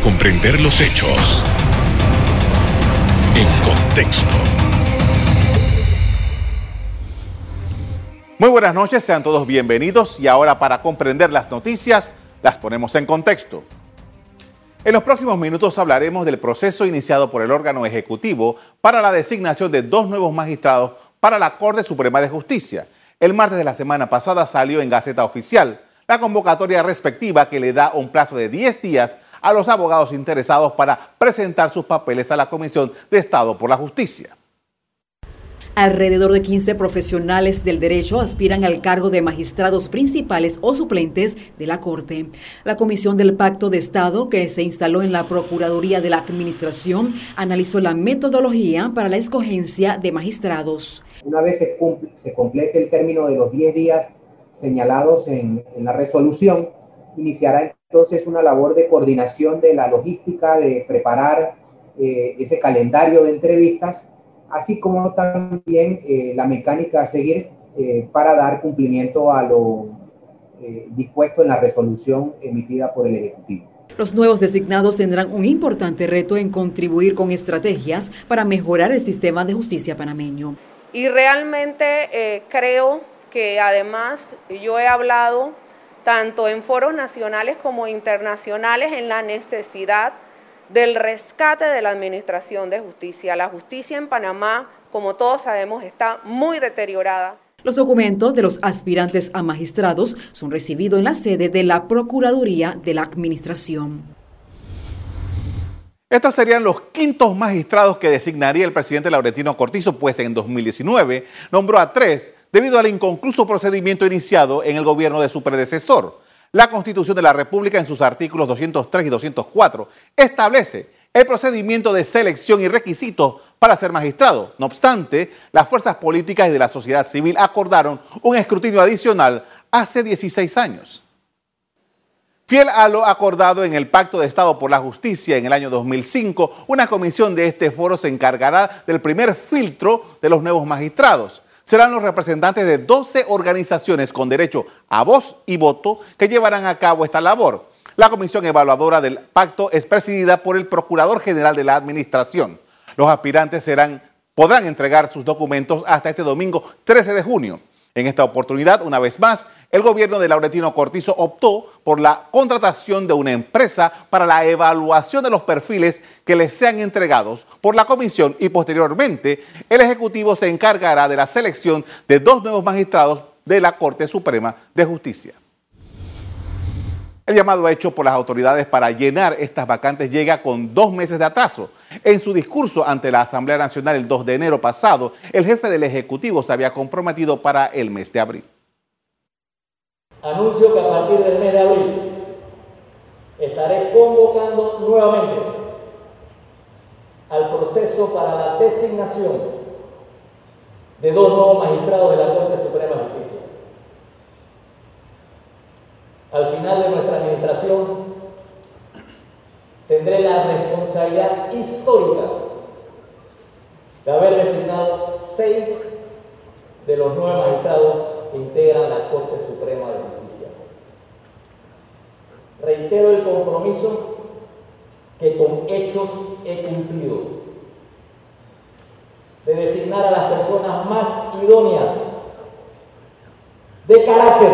comprender los hechos en contexto. Muy buenas noches, sean todos bienvenidos y ahora para comprender las noticias las ponemos en contexto. En los próximos minutos hablaremos del proceso iniciado por el órgano ejecutivo para la designación de dos nuevos magistrados para la Corte Suprema de Justicia. El martes de la semana pasada salió en Gaceta Oficial la convocatoria respectiva que le da un plazo de 10 días a los abogados interesados para presentar sus papeles a la Comisión de Estado por la Justicia. Alrededor de 15 profesionales del derecho aspiran al cargo de magistrados principales o suplentes de la Corte. La Comisión del Pacto de Estado, que se instaló en la Procuraduría de la Administración, analizó la metodología para la escogencia de magistrados. Una vez se, se complete el término de los 10 días señalados en, la resolución, iniciará entonces una labor de coordinación de la logística, de preparar eh, ese calendario de entrevistas así como también eh, la mecánica a seguir eh, para dar cumplimiento a lo eh, dispuesto en la resolución emitida por el Ejecutivo. Los nuevos designados tendrán un importante reto en contribuir con estrategias para mejorar el sistema de justicia panameño. Y realmente creo que además yo he hablado tanto en foros nacionales como internacionales en la necesidad del rescate de la Administración de Justicia. La justicia en Panamá, como todos sabemos, está muy deteriorada. Los documentos de los aspirantes a magistrados son recibidos en la sede de la Procuraduría de la Administración. Estos serían los quintos magistrados que designaría el presidente Laurentino Cortizo, pues en 2019 nombró a tres debido al inconcluso procedimiento iniciado en el gobierno de su predecesor. La Constitución de la República en sus artículos 203 y 204 establece el procedimiento de selección y requisitos para ser magistrado. No obstante, las fuerzas políticas y de la sociedad civil acordaron un escrutinio adicional hace 16 años. Fiel a lo acordado en el Pacto de Estado por la Justicia en el año 2005, una comisión de este foro se encargará del primer filtro de los nuevos magistrados serán los representantes de 12 organizaciones con derecho a voz y voto que llevarán a cabo esta labor. La comisión evaluadora del pacto es presidida por el Procurador General de la Administración. Los aspirantes podrán entregar sus documentos hasta este domingo 13 de junio. En esta oportunidad, una vez más, el gobierno de Laurentino Cortizo optó por la contratación de una empresa para la evaluación de los perfiles que les sean entregados por la comisión y posteriormente el Ejecutivo se encargará de la selección de dos nuevos magistrados de la Corte Suprema de Justicia. El llamado hecho por las autoridades para llenar estas vacantes llega con dos meses de atraso. En su discurso ante la Asamblea Nacional el 2 de enero pasado, el jefe del Ejecutivo se había comprometido para el mes de abril. Anuncio que a partir del mes de abril estaré convocando nuevamente al proceso para la designación de dos nuevos magistrados de la Corte Suprema de Justicia. Al final de nuestra administración, tendré la responsabilidad histórica de haber designado seis de los nueve magistrados integran la Corte Suprema de Justicia. Reitero el compromiso que con hechos he cumplido de designar a las personas más idóneas de carácter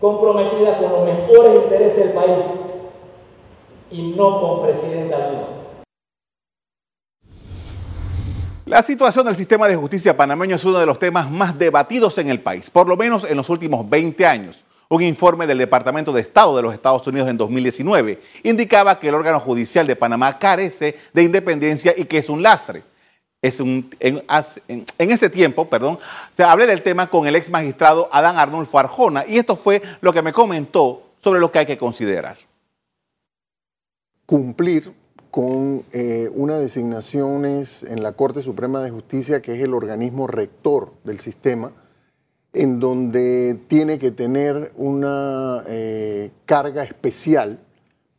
comprometida con los mejores intereses del país y no con presidente alguno. La situación del sistema de justicia panameño es uno de los temas más debatidos en el país, por lo menos en los últimos 20 años. Un informe del Departamento de Estado de los Estados Unidos en 2019 indicaba que el órgano judicial de Panamá carece de independencia y que es un lastre en, ese tiempo, perdón, se hablé del tema con el ex magistrado Adán Arnulfo Arjona y esto fue lo que me comentó sobre lo que hay que considerar. Cumplir con eh, una designación en la Corte Suprema de Justicia, que es el organismo rector del sistema, en donde tiene que tener una eh, carga especial,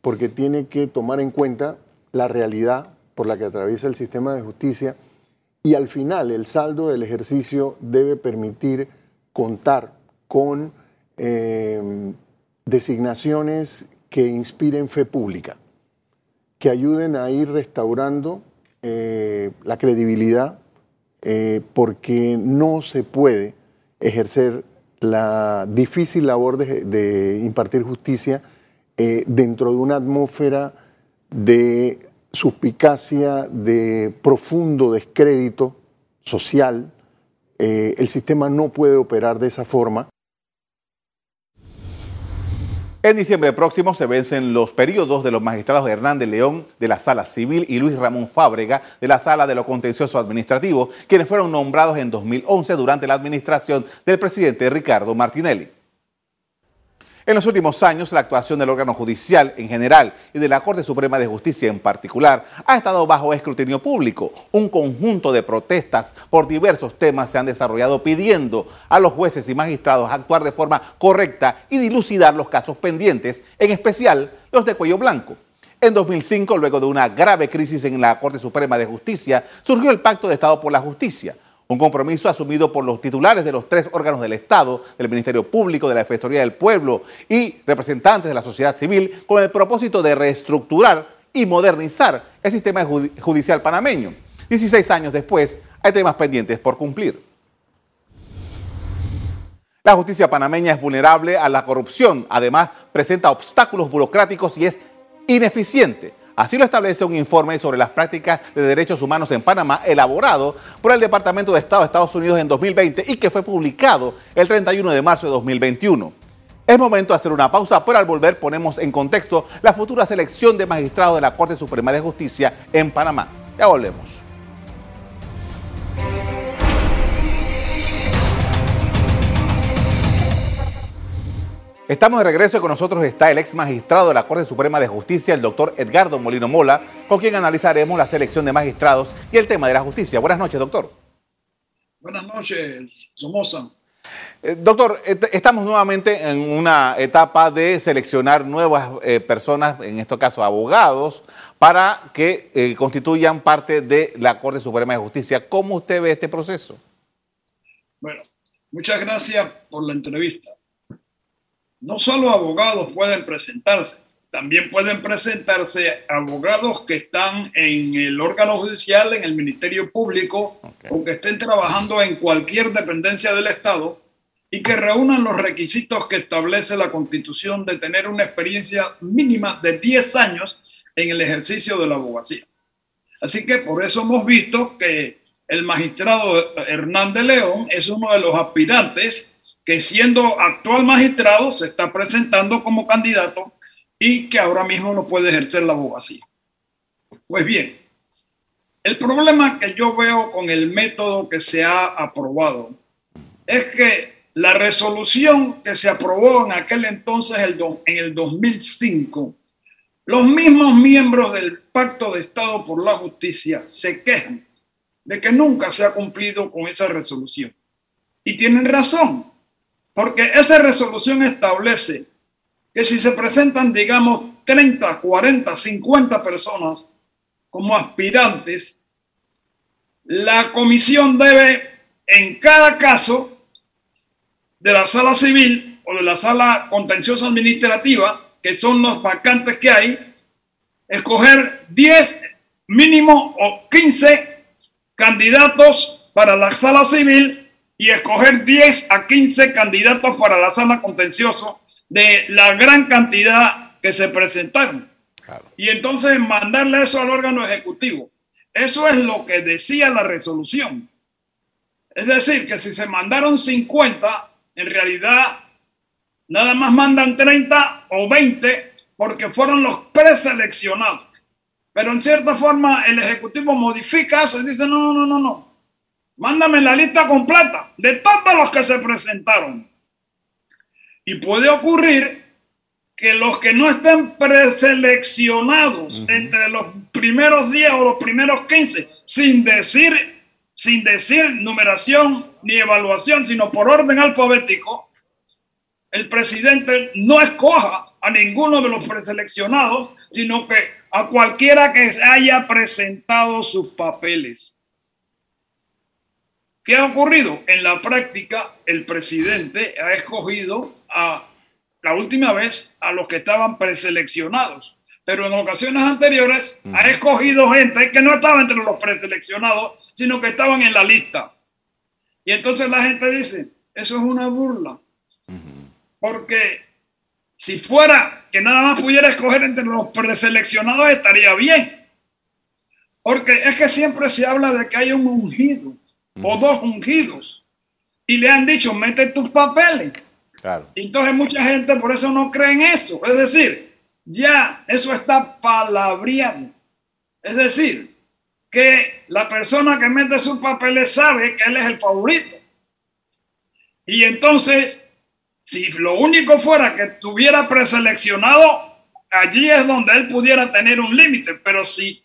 porque tiene que tomar en cuenta la realidad por la que atraviesa el sistema de justicia y al final el saldo del ejercicio debe permitir contar con eh, designaciones que inspiren fe pública, que ayuden a ir restaurando eh, la credibilidad, eh, porque no se puede ejercer la difícil labor de, impartir justicia eh, dentro de una atmósfera de suspicacia, de profundo descrédito social. el sistema no puede operar de esa forma. En diciembre próximo se vencen los periodos de los magistrados Hernández León de la Sala Civil y Luis Ramón Fábrega de la Sala de lo Contencioso Administrativo, quienes fueron nombrados en 2011 durante la administración del presidente Ricardo Martinelli. En los últimos años, la actuación del órgano judicial en general y de la Corte Suprema de Justicia en particular ha estado bajo escrutinio público. Un conjunto de protestas por diversos temas se han desarrollado pidiendo a los jueces y magistrados actuar de forma correcta y dilucidar los casos pendientes, en especial los de cuello blanco. En 2005, luego de una grave crisis en la Corte Suprema de Justicia, surgió el Pacto de Estado por la Justicia, un compromiso asumido por los titulares de los tres órganos del Estado, del Ministerio Público, de la Defensoría del Pueblo y representantes de la sociedad civil, con el propósito de reestructurar y modernizar el sistema judicial panameño. 16 años después, hay temas pendientes por cumplir. La justicia panameña es vulnerable a la corrupción, además presenta obstáculos burocráticos y es ineficiente. Así lo establece un informe sobre las prácticas de derechos humanos en Panamá elaborado por el Departamento de Estado de Estados Unidos en 2020 y que fue publicado el 31 de marzo de 2021. Es momento de hacer una pausa, pero al volver ponemos en contexto la futura selección de magistrados de la Corte Suprema de Justicia en Panamá. Ya volvemos. Estamos de regreso y con nosotros está el ex magistrado de la Corte Suprema de Justicia, el doctor Edgardo Molino Mola, con quien analizaremos la selección de magistrados y el tema de la justicia. Buenas noches, doctor. Buenas noches, Somoza. Eh, doctor, estamos nuevamente en una etapa de seleccionar nuevas eh, personas, en este caso abogados, para que eh, constituyan parte de la Corte Suprema de Justicia. ¿Cómo usted ve este proceso? Bueno, muchas gracias por la entrevista no solo abogados pueden presentarse, también pueden presentarse abogados que están en el órgano judicial, en el Ministerio Público o que estén trabajando en cualquier dependencia del Estado y que reúnan los requisitos que establece la Constitución de tener una experiencia mínima de 10 años en el ejercicio de la abogacía. Así que por eso hemos visto que el magistrado Hernández León es uno de los aspirantes que siendo actual magistrado se está presentando como candidato y que ahora mismo no puede ejercer la abogacía. Pues bien, el problema que yo veo con el método que se ha aprobado es que la resolución que se aprobó en aquel entonces, en el 2005, los mismos miembros del Pacto de Estado por la Justicia se quejan de que nunca se ha cumplido con esa resolución. Y tienen razón, porque esa resolución establece que si se presentan, digamos, 30, 40, 50 personas como aspirantes, la comisión debe, en cada caso de la sala civil o de la sala contenciosa administrativa, que son los vacantes que hay, escoger 10 mínimo o 15 candidatos para la sala civil y escoger 10 a 15 candidatos para la sala contencioso de la gran cantidad que se presentaron. Y entonces mandarle eso al órgano ejecutivo. Eso es lo que decía la resolución. Es decir, que si se mandaron 50, en realidad nada más mandan 30 o 20 porque fueron los preseleccionados. Pero en cierta forma el Ejecutivo modifica eso y dice, no, no, no, no. Mándame la lista completa de todos los que se presentaron. Y puede ocurrir que los que no estén preseleccionados entre los primeros 10 o los primeros 15, sin decir, sin decir numeración ni evaluación, sino por orden alfabético, el presidente no escoja a ninguno de los preseleccionados, sino que a cualquiera que haya presentado sus papeles. ¿Qué ha ocurrido? En la práctica, el presidente ha escogido a la última vez a los que estaban preseleccionados, pero en ocasiones anteriores ha escogido gente que no estaba entre los preseleccionados, sino que estaban en la lista. Y entonces la gente dice, eso es una burla. Porque si fuera que nada más pudiera escoger entre los preseleccionados estaría bien. Porque es que siempre se habla de que hay un ungido o dos ungidos. Y le han dicho, mete tus papeles. Claro. Entonces mucha gente por eso no cree en eso. Es decir, ya eso está palabreado. Es decir, que la persona que mete sus papeles sabe que él es el favorito. Y entonces, si lo único fuera que tuviera preseleccionado, allí es donde él pudiera tener un límite. Pero si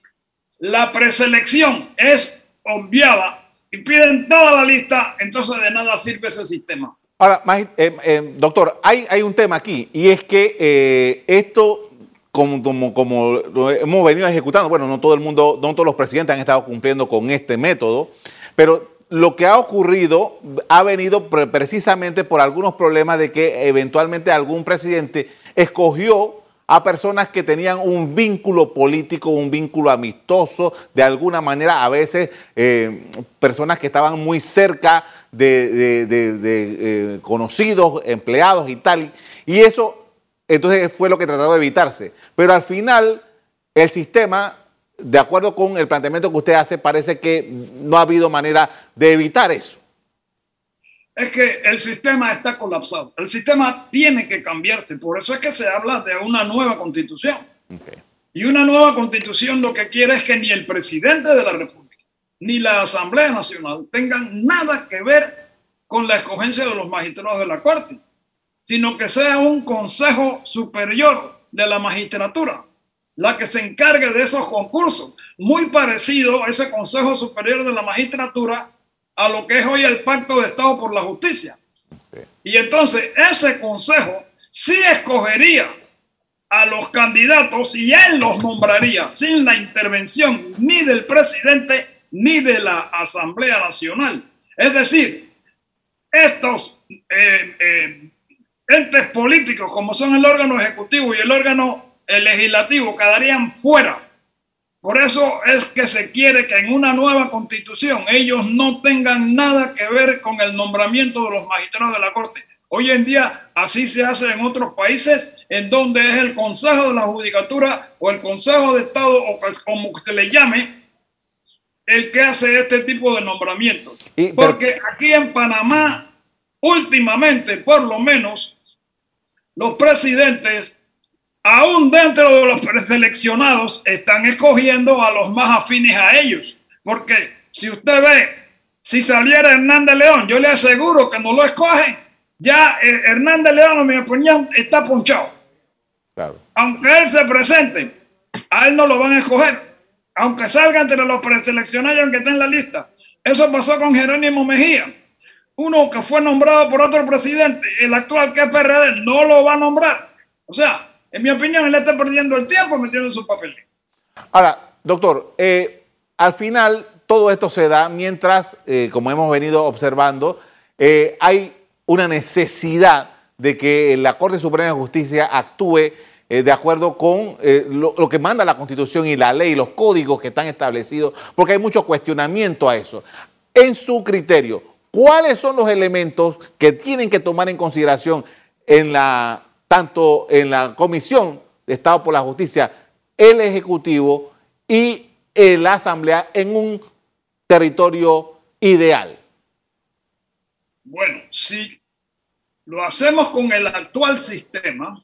la preselección es obviada y piden toda la lista, entonces de nada sirve ese sistema. Ahora, eh, eh, doctor, hay, hay un tema aquí y es que eh, esto, como, como, como, lo hemos venido ejecutando, bueno, no todo el mundo, no todos los presidentes han estado cumpliendo con este método, pero lo que ha ocurrido ha venido precisamente por algunos problemas de que eventualmente algún presidente escogió a personas que tenían un vínculo político, un vínculo amistoso, de alguna manera, a veces eh, personas que estaban muy cerca de, eh, conocidos, empleados y tal. Y eso, entonces, fue lo que trató de evitarse. Pero al final, el sistema, de acuerdo con el planteamiento que usted hace, parece que no ha habido manera de evitar eso es que el sistema está colapsado. El sistema tiene que cambiarse. Por eso es que se habla de una nueva constitución. Y una nueva constitución lo que quiere es que ni el presidente de la República ni la Asamblea Nacional tengan nada que ver con la escogencia de los magistrados de la Corte, sino que sea un consejo superior de la magistratura la que se encargue de esos concursos, muy parecido a ese consejo superior de la magistratura a lo que es hoy el Pacto de Estado por la Justicia. Y entonces ese consejo sí escogería a los candidatos y él los nombraría sin la intervención ni del presidente ni de la Asamblea Nacional. Es decir, estos eh, eh, entes políticos como son el órgano ejecutivo y el órgano legislativo quedarían fuera por eso es que se quiere que en una nueva constitución ellos no tengan nada que ver con el nombramiento de los magistrados de la Corte. Hoy en día así se hace en otros países en donde es el Consejo de la Judicatura o el Consejo de Estado o como se le llame el que hace este tipo de nombramientos. Porque aquí en Panamá, últimamente por lo menos, los presidentes aún dentro de los preseleccionados están escogiendo a los más afines a ellos. Porque si usted ve, si saliera Hernández León, yo le aseguro que no lo escogen. Ya eh, Hernández León, en mi opinión, está ponchado. Aunque él se presente, a él no lo van a escoger. Aunque salga entre los preseleccionados, aunque esté en la lista. Eso pasó con Jerónimo Mejía. Uno que fue nombrado por otro presidente, el actual que es PRD, no lo va a nombrar. O sea, en mi opinión, él está perdiendo el tiempo metiendo su papel. Ahora, doctor, eh, al final todo esto se da mientras, eh, como hemos venido observando, eh, hay una necesidad de que la Corte Suprema de Justicia actúe de acuerdo con lo, lo, que manda la Constitución y la ley, los códigos que están establecidos, porque hay mucho cuestionamiento a eso. En su criterio, ¿cuáles son los elementos que tienen que tomar en consideración en la tanto en la Comisión de Estado por la Justicia, el Ejecutivo y la Asamblea en un territorio ideal? Bueno, si lo hacemos con el actual sistema,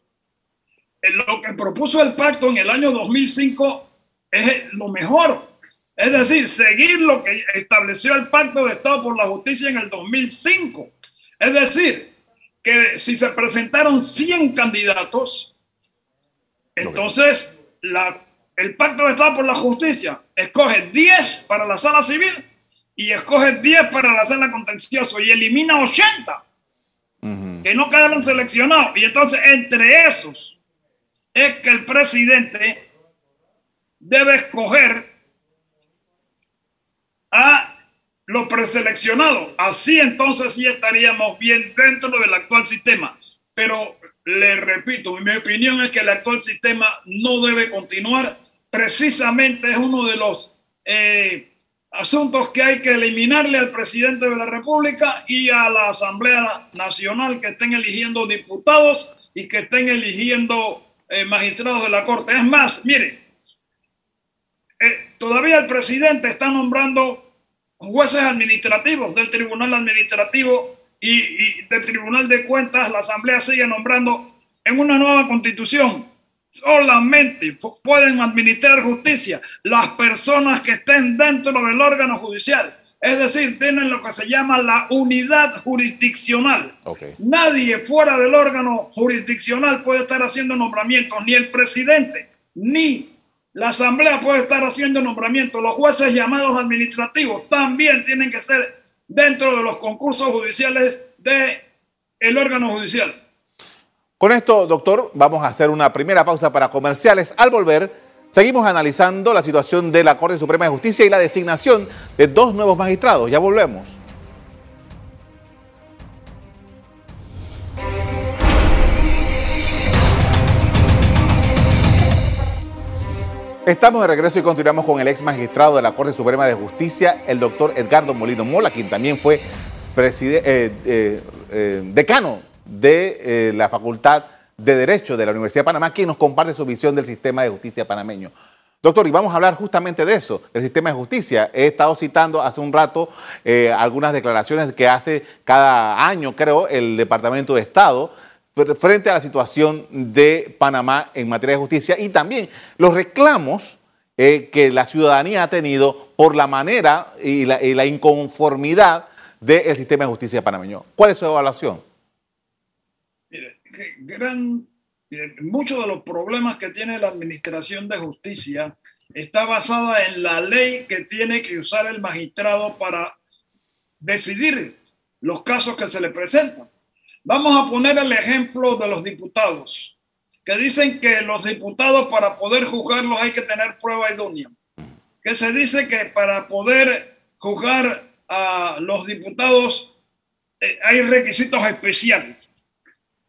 lo que propuso el pacto en el año 2005 es lo mejor. Es decir, seguir lo que estableció el pacto de Estado por la Justicia en el 2005. Es decir, que si se presentaron 100 candidatos, entonces la, el Pacto de Estado por la Justicia escoge 10 para la sala civil y escoge 10 para la sala contencioso y elimina 80 que no quedaron seleccionados. Y entonces entre esos es que el presidente debe escoger a lo preseleccionado. Así entonces sí estaríamos bien dentro del actual sistema. Pero le repito, mi opinión es que el actual sistema no debe continuar. Precisamente es uno de los eh, asuntos que hay que eliminarle al presidente de la República y a la Asamblea Nacional que estén eligiendo diputados y que estén eligiendo eh, magistrados de la Corte. Es más, mire, eh, todavía el presidente está nombrando jueces administrativos del Tribunal Administrativo y, del Tribunal de Cuentas, la Asamblea sigue nombrando en una nueva constitución. Solamente pueden administrar justicia las personas que estén dentro del órgano judicial. Es decir, tienen lo que se llama la unidad jurisdiccional. Nadie fuera del órgano jurisdiccional puede estar haciendo nombramientos, ni el presidente, ni la asamblea puede estar haciendo nombramientos. Los jueces llamados administrativos también tienen que ser dentro de los concursos judiciales del el órgano judicial. Con esto, doctor, vamos a hacer una primera pausa para comerciales. Al volver, seguimos analizando la situación de la Corte Suprema de Justicia y la designación de dos nuevos magistrados. Ya volvemos. Estamos de regreso y continuamos con el ex magistrado de la Corte Suprema de Justicia, el doctor Edgardo Molino Mola, quien también fue eh, eh, eh, decano de la Facultad de Derecho de la Universidad de Panamá, quien nos comparte su visión del sistema de justicia panameño. Doctor, y vamos a hablar justamente de eso, del sistema de justicia. He estado citando hace un rato algunas declaraciones que hace cada año, creo, el Departamento de Estado frente a la situación de Panamá en materia de justicia y también los reclamos eh, que la ciudadanía ha tenido por la manera y la, inconformidad del sistema de justicia panameño. ¿Cuál es su evaluación? Mire, gran, muchos de los problemas que tiene la administración de justicia está basada en la ley que tiene que usar el magistrado para decidir los casos que se le presentan. Vamos a poner el ejemplo de los diputados, que dicen que los diputados para poder juzgarlos hay que tener prueba idónea. Que se dice que para poder juzgar a los diputados eh, hay requisitos especiales.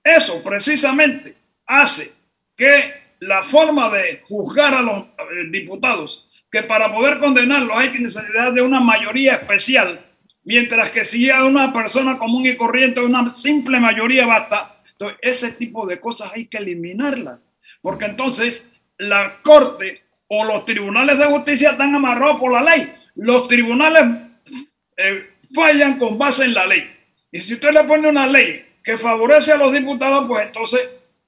Eso precisamente hace que la forma de juzgar a los eh, diputados, que para poder condenarlos hay necesidad de una mayoría especial, Mientras que si a una persona común y corriente, una simple mayoría basta. Entonces, ese tipo de cosas hay que eliminarlas. Porque entonces la Corte o los tribunales de justicia están amarrados por la ley. Los tribunales eh, fallan con base en la ley. Y si usted le pone una ley que favorece a los diputados, pues entonces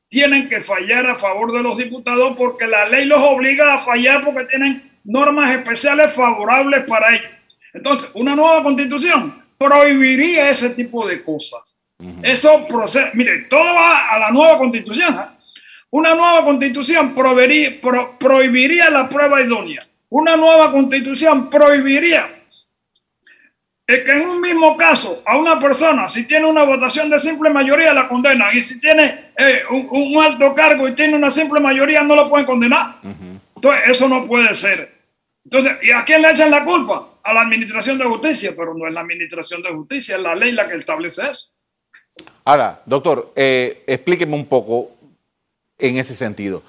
tienen que fallar a favor de los diputados porque la ley los obliga a fallar porque tienen normas especiales favorables para ellos. Entonces, una nueva constitución prohibiría ese tipo de cosas. Eso procede, mire, todo va a la nueva constitución. ¿ah? Una nueva constitución prohibiría la prueba idónea. Una nueva constitución prohibiría que en un mismo caso a una persona, si tiene una votación de simple mayoría, la condena. Y si tiene eh, un, alto cargo y tiene una simple mayoría, no lo pueden condenar. Entonces, eso no puede ser. Entonces, ¿y a quién le echan la culpa? A la administración de justicia, pero no es la administración de justicia, es la ley la que establece eso. Ahora, doctor, eh, explíqueme un poco en ese sentido.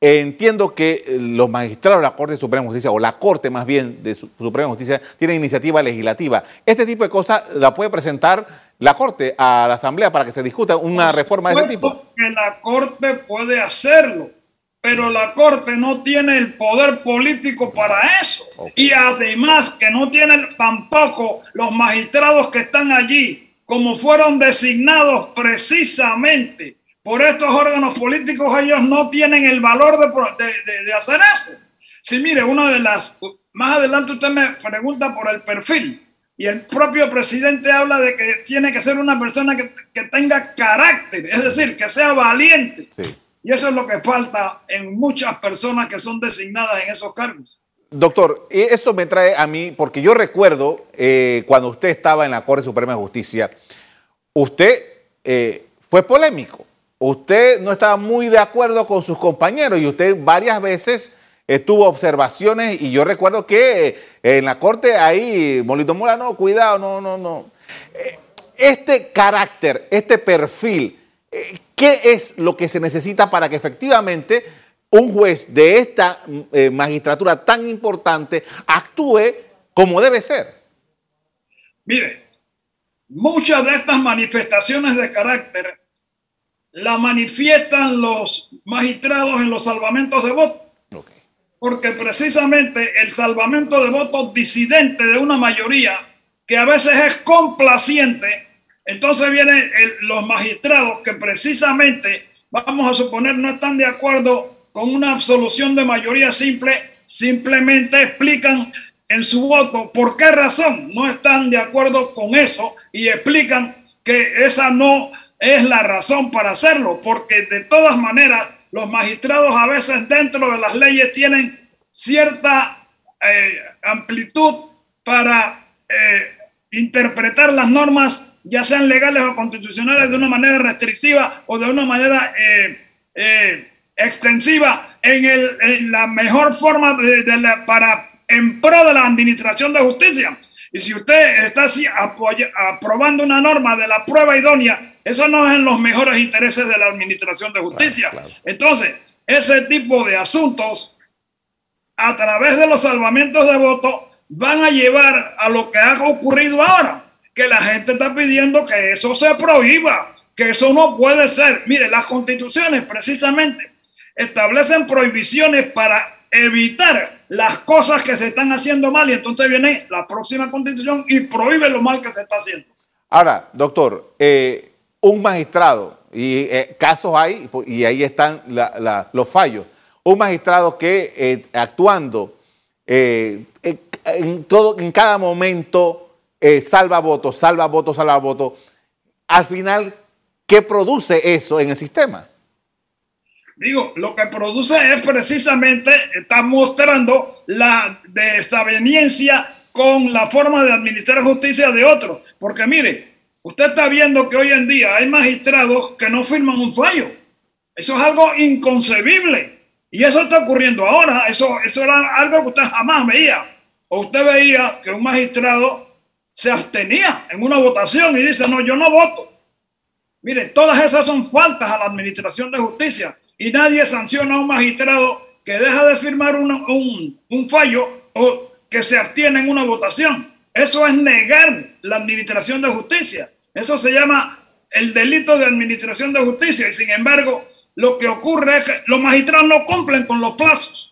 Entiendo que eh, los magistrados de la Corte Suprema de Justicia, o la Corte más bien de Suprema Justicia, tienen iniciativa legislativa. Este tipo de cosas la puede presentar la Corte a la Asamblea para que se discuta una reforma de este tipo. Que la Corte puede hacerlo pero la Corte no tiene el poder político para eso. Y además que no tiene tampoco los magistrados que están allí, como fueron designados precisamente por estos órganos políticos, ellos no tienen el valor de, de, hacer eso. Si mire, una de las, más adelante usted me pregunta por el perfil. Y el propio presidente habla de que tiene que ser una persona que, que tenga carácter, es decir, que sea valiente. Sí y eso es lo que falta en muchas personas que son designadas en esos cargos. Doctor, esto me trae a mí, porque yo recuerdo eh, cuando usted estaba en la Corte Suprema de Justicia, usted eh, fue polémico. Usted no estaba muy de acuerdo con sus compañeros y usted varias veces tuvo observaciones y yo recuerdo que eh, en la Corte ahí, Molito Mola, no, cuidado, no, no, no. Este carácter, este perfil, ¿Qué es lo que se necesita para que efectivamente un juez de esta eh, magistratura tan importante actúe como debe ser? Mire, muchas de estas manifestaciones de carácter la manifiestan los magistrados en los salvamentos de votos. Porque precisamente el salvamento de votos disidente de una mayoría que a veces es complaciente, entonces vienen los magistrados que precisamente, vamos a suponer, no están de acuerdo con una absolución de mayoría simple, simplemente explican en su voto. Por qué razón no están de acuerdo con eso y explican que esa no es la razón para hacerlo, porque de todas maneras los magistrados a veces dentro de las leyes tienen cierta eh, amplitud para eh, interpretar las normas, ya sean legales o constitucionales, de una manera restrictiva o de una manera eh, extensiva en, el, la mejor forma de, para en pro de la administración de justicia. Y si usted está así aprobando una norma de la prueba idónea eso no es en los mejores intereses de la Administración de Justicia. Entonces, ese tipo de asuntos, a través de los salvamentos de votos, van a llevar a lo que ha ocurrido ahora, que la gente está pidiendo que eso se prohíba, que eso no puede ser. Mire, las constituciones precisamente establecen prohibiciones para evitar las cosas que se están haciendo mal y entonces viene la próxima constitución y prohíbe lo mal que se está haciendo. Ahora, doctor, eh, un magistrado, y eh, casos hay, y ahí están los fallos, un magistrado que eh, actuando en, todo, en cada momento salva votos, salva votos, salva votos, al final, ¿qué produce eso en el sistema? Digo, lo que produce es precisamente, está mostrando la desaveniencia con la forma de administrar justicia de otros. Porque mire, Usted está viendo que hoy en día hay magistrados que no firman un fallo. Eso es algo inconcebible. Y eso está ocurriendo ahora. Eso, eso era algo que usted jamás veía. O usted veía que un magistrado se abstenía en una votación y dice, no, yo no voto. Mire, todas esas son faltas a la administración de justicia. Y nadie sanciona a un magistrado que deja de firmar un, un fallo o que se abstiene en una votación. Eso es negar la administración de justicia. Eso se llama el delito de administración de justicia. Y sin embargo, lo que ocurre es que los magistrados no cumplen con los plazos.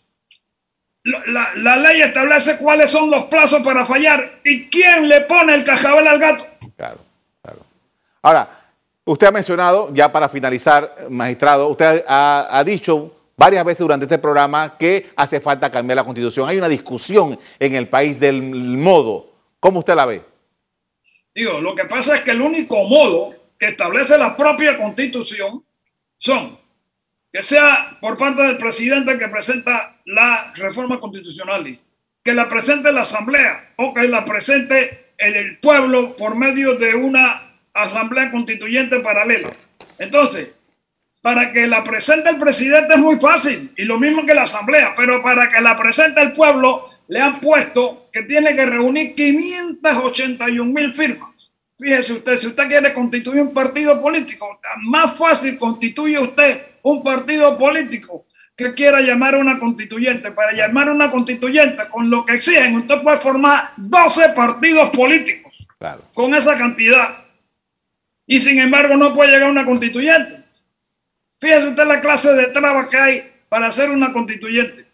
La, ley establece cuáles son los plazos para fallar y quién le pone el cajabel al gato. Claro, claro. Ahora, usted ha mencionado, ya para finalizar, magistrado, usted ha, ha dicho varias veces durante este programa que hace falta cambiar la constitución. Hay una discusión en el país del modo ¿Cómo usted la ve? Digo, lo que pasa es que el único modo que establece la propia constitución son que sea por parte del presidente que presenta la reforma constitucional, que la presente la asamblea o que la presente el pueblo por medio de una asamblea constituyente paralela. Entonces, para que la presente el presidente es muy fácil y lo mismo que la asamblea, pero para que la presente el pueblo le han puesto que tiene que reunir 581 mil firmas. Fíjese usted, si usted quiere constituir un partido político, más fácil constituye usted un partido político que quiera llamar a una constituyente. Para llamar a una constituyente con lo que exigen, usted puede formar 12 partidos políticos con esa cantidad. Y sin embargo no puede llegar a una constituyente. Fíjese usted la clase de trabas que hay para hacer una constituyente.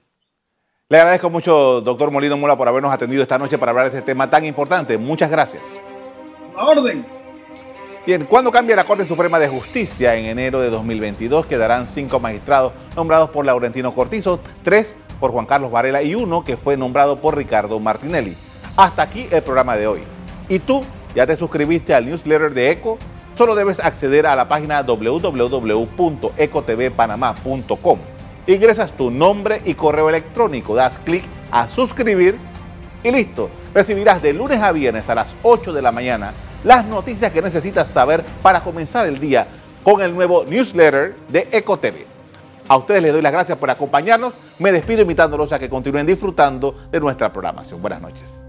Le agradezco mucho, doctor Molino Mula, por habernos atendido esta noche para hablar de este tema tan importante. Muchas gracias. A orden. Bien, ¿cuándo cambia la Corte Suprema de Justicia? En enero de 2022 quedarán cinco magistrados nombrados por Laurentino Cortizo, tres por Juan Carlos Varela y uno que fue nombrado por Ricardo Martinelli. Hasta aquí el programa de hoy. ¿Y tú ya te suscribiste al newsletter de ECO? Solo debes acceder a la página www.ecotvpanamá.com ingresas tu nombre y correo electrónico, das clic a suscribir y listo. Recibirás de lunes a viernes a las 8 de la mañana las noticias que necesitas saber para comenzar el día con el nuevo newsletter de EcoTV. A ustedes les doy las gracias por acompañarnos. Me despido invitándolos a que continúen disfrutando de nuestra programación. Buenas noches.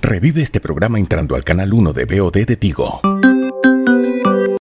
Revive este programa entrando al canal 1 de BOD de Tigo.